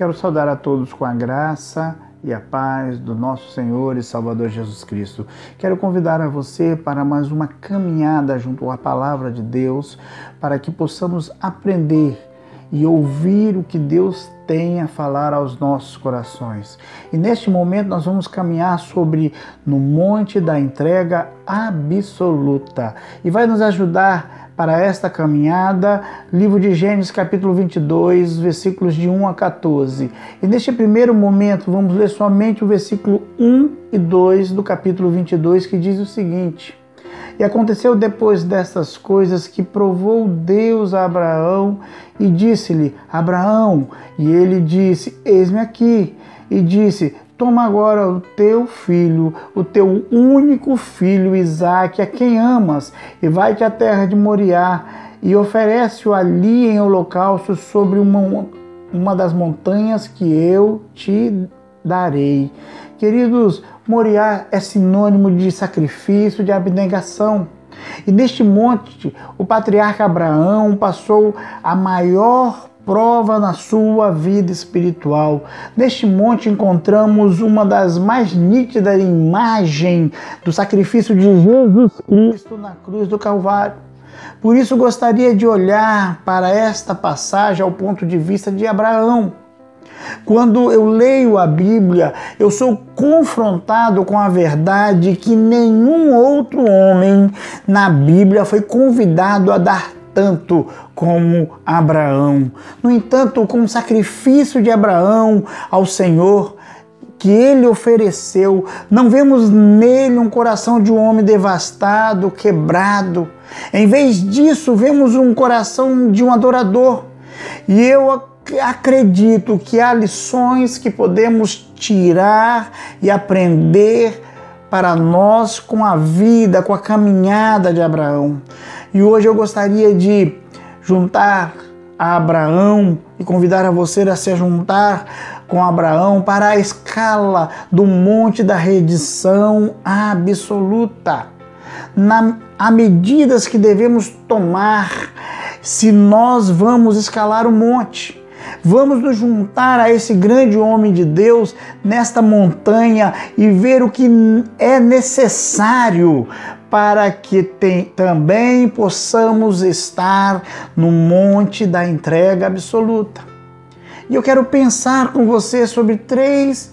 Quero saudar a todos com a graça e a paz do nosso Senhor e Salvador Jesus Cristo. Quero convidar a você para mais uma caminhada junto à palavra de Deus, para que possamos aprender e ouvir o que Deus tem a falar aos nossos corações. E neste momento nós vamos caminhar sobre no monte da entrega absoluta e vai nos ajudar para esta caminhada, livro de Gênesis, capítulo 22, versículos de 1 a 14. E neste primeiro momento, vamos ler somente o versículo 1 e 2 do capítulo 22, que diz o seguinte: E aconteceu depois destas coisas que provou Deus a Abraão e disse-lhe: Abraão, e ele disse: Eis-me aqui. E disse: Toma agora o teu filho, o teu único filho Isaque, a quem amas, e vai-te à terra de Moriá e oferece-o ali em holocausto sobre uma, uma das montanhas que eu te darei. Queridos, Moriá é sinônimo de sacrifício, de abnegação. E neste monte, o patriarca Abraão passou a maior prova na sua vida espiritual. Neste monte encontramos uma das mais nítidas imagens do sacrifício de Jesus Cristo na cruz do Calvário. Por isso gostaria de olhar para esta passagem ao ponto de vista de Abraão. Quando eu leio a Bíblia, eu sou confrontado com a verdade que nenhum outro homem na Bíblia foi convidado a dar tanto como Abraão. No entanto, com o sacrifício de Abraão ao Senhor, que ele ofereceu, não vemos nele um coração de um homem devastado, quebrado. Em vez disso, vemos um coração de um adorador. E eu acredito que há lições que podemos tirar e aprender para nós com a vida, com a caminhada de Abraão. E hoje eu gostaria de juntar a Abraão e convidar a você a se juntar com Abraão para a escala do monte da redição absoluta. Na, há medidas que devemos tomar se nós vamos escalar o monte. Vamos nos juntar a esse grande homem de Deus nesta montanha e ver o que é necessário para que tem, também possamos estar no monte da entrega absoluta. E eu quero pensar com você sobre três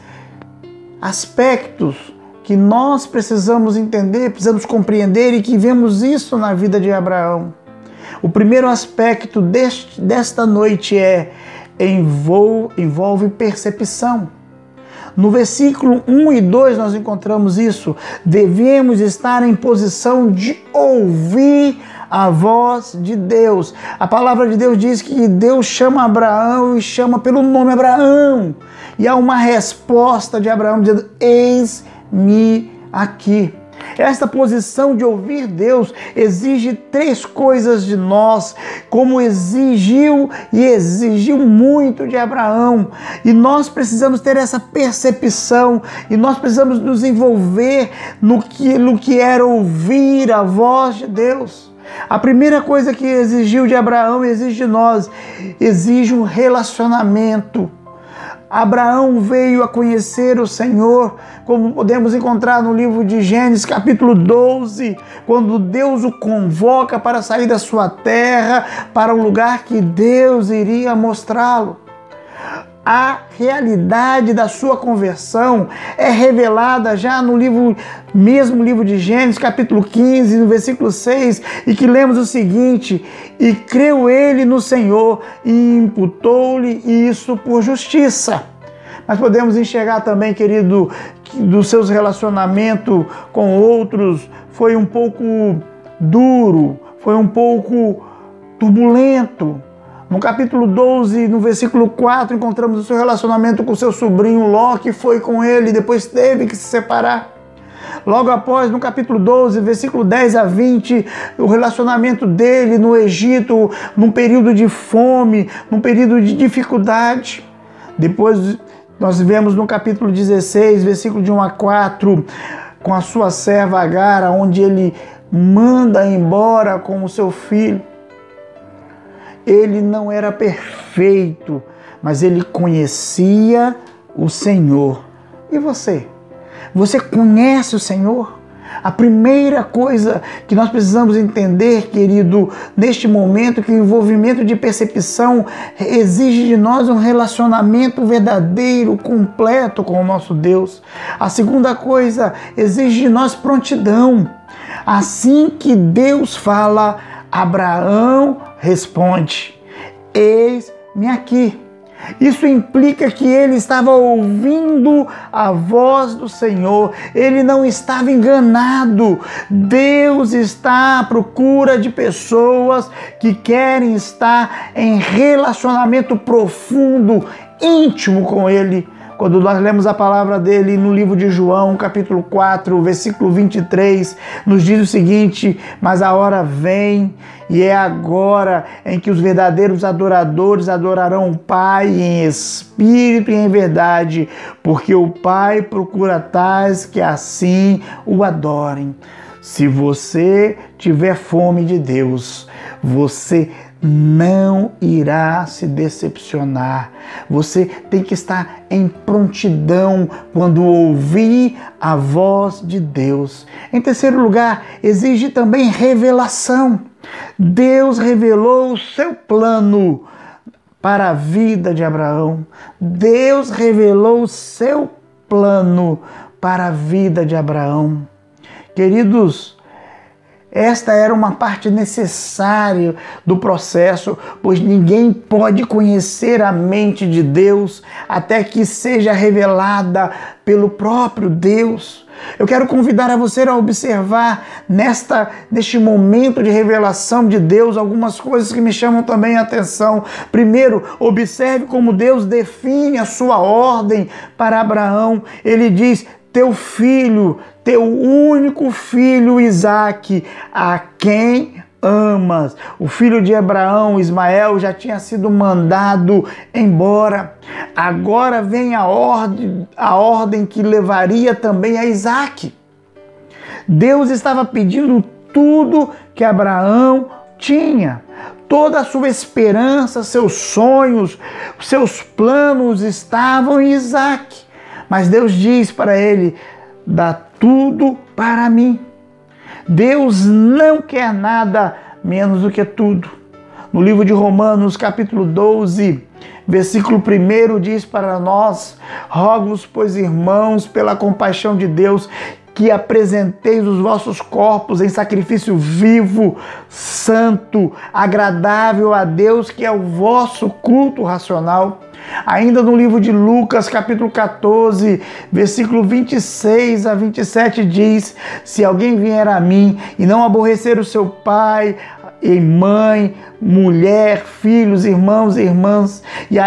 aspectos que nós precisamos entender, precisamos compreender e que vemos isso na vida de Abraão. O primeiro aspecto deste, desta noite é envolve, percepção. No versículo 1 e 2 nós encontramos isso. Devemos estar em posição de ouvir a voz de Deus. A palavra de Deus diz que Deus chama Abraão e chama pelo nome Abraão. E há uma resposta de Abraão dizendo: Eis-me aqui. Esta posição de ouvir Deus exige três coisas de nós, como exigiu e exigiu muito de Abraão. E nós precisamos ter essa percepção e nós precisamos nos envolver no que, no que era ouvir a voz de Deus. A primeira coisa que exigiu de Abraão exige de nós, exige um relacionamento. Abraão veio a conhecer o Senhor, como podemos encontrar no livro de Gênesis, capítulo 12, quando Deus o convoca para sair da sua terra para o lugar que Deus iria mostrá-lo a realidade da sua conversão é revelada já no livro, mesmo livro de Gênesis, capítulo 15, no versículo 6, e que lemos o seguinte: E creu ele no Senhor e imputou-lhe isso por justiça. Mas podemos enxergar também, querido, que dos seus relacionamentos com outros foi um pouco duro, foi um pouco turbulento, no capítulo 12, no versículo 4, encontramos o seu relacionamento com seu sobrinho Ló, que foi com ele e depois teve que se separar. Logo após, no capítulo 12, versículo 10 a 20, o relacionamento dele no Egito, num período de fome, num período de dificuldade. Depois, nós vemos no capítulo 16, versículo de 1 a 4, com a sua serva Agara, onde ele manda embora com o seu filho ele não era perfeito, mas ele conhecia o Senhor. E você? Você conhece o Senhor? A primeira coisa que nós precisamos entender, querido, neste momento, que o envolvimento de percepção exige de nós um relacionamento verdadeiro, completo com o nosso Deus. A segunda coisa, exige de nós prontidão. Assim que Deus fala, Abraão responde: Eis-me aqui. Isso implica que ele estava ouvindo a voz do Senhor, ele não estava enganado. Deus está à procura de pessoas que querem estar em relacionamento profundo, íntimo com Ele. Quando nós lemos a palavra dele no livro de João, capítulo 4, versículo 23, nos diz o seguinte: Mas a hora vem, e é agora em que os verdadeiros adoradores adorarão o Pai em espírito e em verdade, porque o Pai procura tais que assim o adorem. Se você tiver fome de Deus, você não irá se decepcionar. Você tem que estar em prontidão quando ouvir a voz de Deus. Em terceiro lugar, exige também revelação. Deus revelou o seu plano para a vida de Abraão. Deus revelou o seu plano para a vida de Abraão. Queridos, esta era uma parte necessária do processo, pois ninguém pode conhecer a mente de Deus até que seja revelada pelo próprio Deus. Eu quero convidar a você a observar nesta neste momento de revelação de Deus algumas coisas que me chamam também a atenção. Primeiro, observe como Deus define a sua ordem para Abraão. Ele diz: "Teu filho teu único filho Isaque, a quem amas. O filho de Abraão, Ismael, já tinha sido mandado embora. Agora vem a ordem, a ordem que levaria também a Isaque. Deus estava pedindo tudo que Abraão tinha. Toda a sua esperança, seus sonhos, seus planos estavam em Isaac. Mas Deus diz para ele: dá tudo para mim. Deus não quer nada menos do que tudo. No livro de Romanos, capítulo 12, versículo 1 diz para nós: Rogo-vos, pois, irmãos, pela compaixão de Deus, que apresenteis os vossos corpos em sacrifício vivo, santo, agradável a Deus, que é o vosso culto racional. Ainda no livro de Lucas, capítulo 14, versículo 26 a 27 diz: Se alguém vier a mim e não aborrecer o seu pai e mãe, mulher, filhos, irmãos e irmãs, e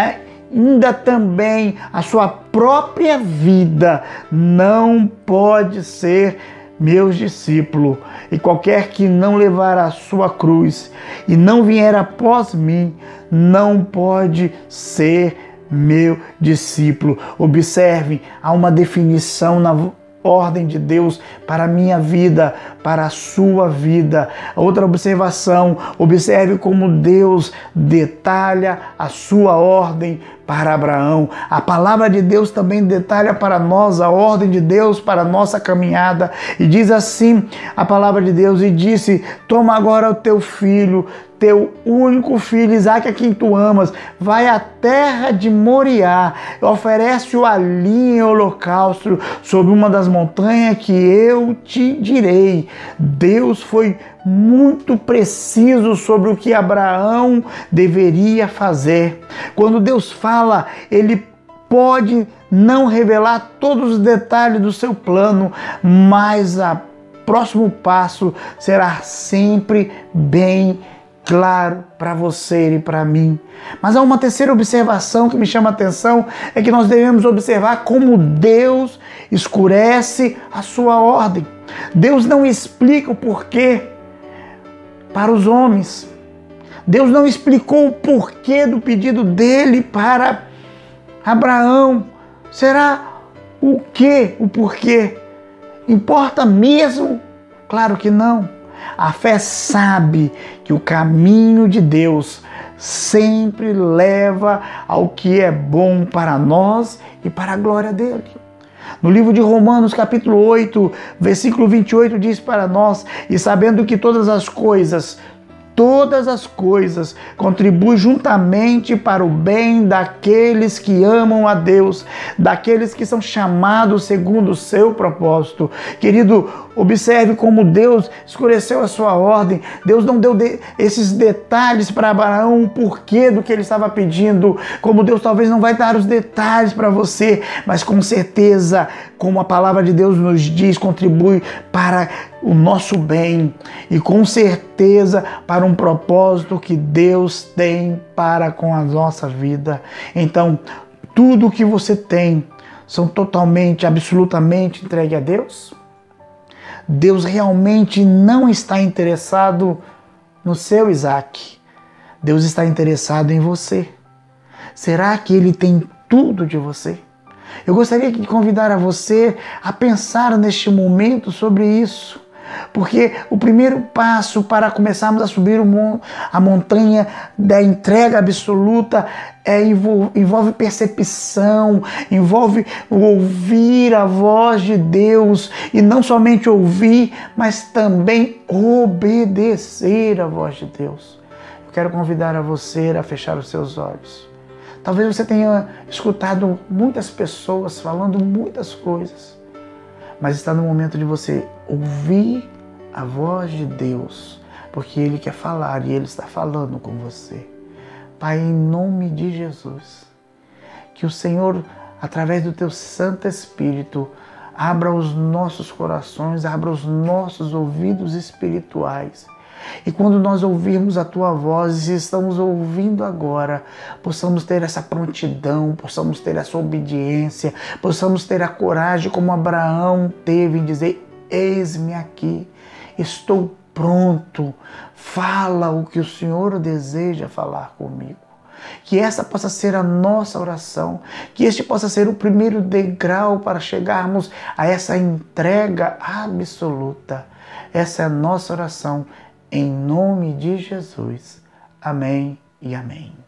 ainda também a sua própria vida, não pode ser meus discípulos, e qualquer que não levar a sua cruz e não vier após mim, não pode ser meu discípulo. Observe, há uma definição na ordem de Deus para a minha vida, para a sua vida. Outra observação: observe como Deus detalha a sua ordem para Abraão. A palavra de Deus também detalha para nós a ordem de Deus para a nossa caminhada. E diz assim a palavra de Deus: E disse: Toma agora o teu filho, teu único filho, Isaac, a quem tu amas, vai à terra de Moriá, oferece-o ali em holocausto, sobre uma das montanhas que eu te direi. Deus foi muito preciso sobre o que Abraão deveria fazer. Quando Deus fala, ele pode não revelar todos os detalhes do seu plano, mas o próximo passo será sempre bem claro para você e para mim. Mas há uma terceira observação que me chama a atenção, é que nós devemos observar como Deus escurece a sua ordem. Deus não explica o porquê para os homens. Deus não explicou o porquê do pedido dele para Abraão. Será o que, o porquê? Importa mesmo? Claro que não. A fé sabe que o caminho de Deus sempre leva ao que é bom para nós e para a glória dele. No livro de Romanos, capítulo 8, versículo 28, diz para nós: E sabendo que todas as coisas todas as coisas contribuem juntamente para o bem daqueles que amam a Deus, daqueles que são chamados segundo o seu propósito. Querido, observe como Deus escureceu a sua ordem. Deus não deu de, esses detalhes para Abraão, o porquê do que ele estava pedindo. Como Deus talvez não vai dar os detalhes para você, mas com certeza, como a palavra de Deus nos diz, contribui para o nosso bem e com certeza para um propósito que Deus tem para com a nossa vida. Então, tudo que você tem são totalmente, absolutamente entregue a Deus? Deus realmente não está interessado no seu Isaac. Deus está interessado em você. Será que ele tem tudo de você? Eu gostaria de convidar a você a pensar neste momento sobre isso. Porque o primeiro passo para começarmos a subir a montanha da entrega absoluta é, envolve percepção, envolve ouvir a voz de Deus e não somente ouvir, mas também obedecer a voz de Deus. Eu quero convidar a você a fechar os seus olhos. Talvez você tenha escutado muitas pessoas falando muitas coisas, mas está no momento de você ouvir a voz de Deus, porque Ele quer falar e Ele está falando com você. Pai, em nome de Jesus, que o Senhor, através do Teu Santo Espírito, abra os nossos corações, abra os nossos ouvidos espirituais. E quando nós ouvirmos a tua voz e estamos ouvindo agora, possamos ter essa prontidão, possamos ter essa obediência, possamos ter a coragem como Abraão teve em dizer: Eis-me aqui, estou pronto, fala o que o Senhor deseja falar comigo. Que essa possa ser a nossa oração, que este possa ser o primeiro degrau para chegarmos a essa entrega absoluta. Essa é a nossa oração, em nome de Jesus. Amém e amém.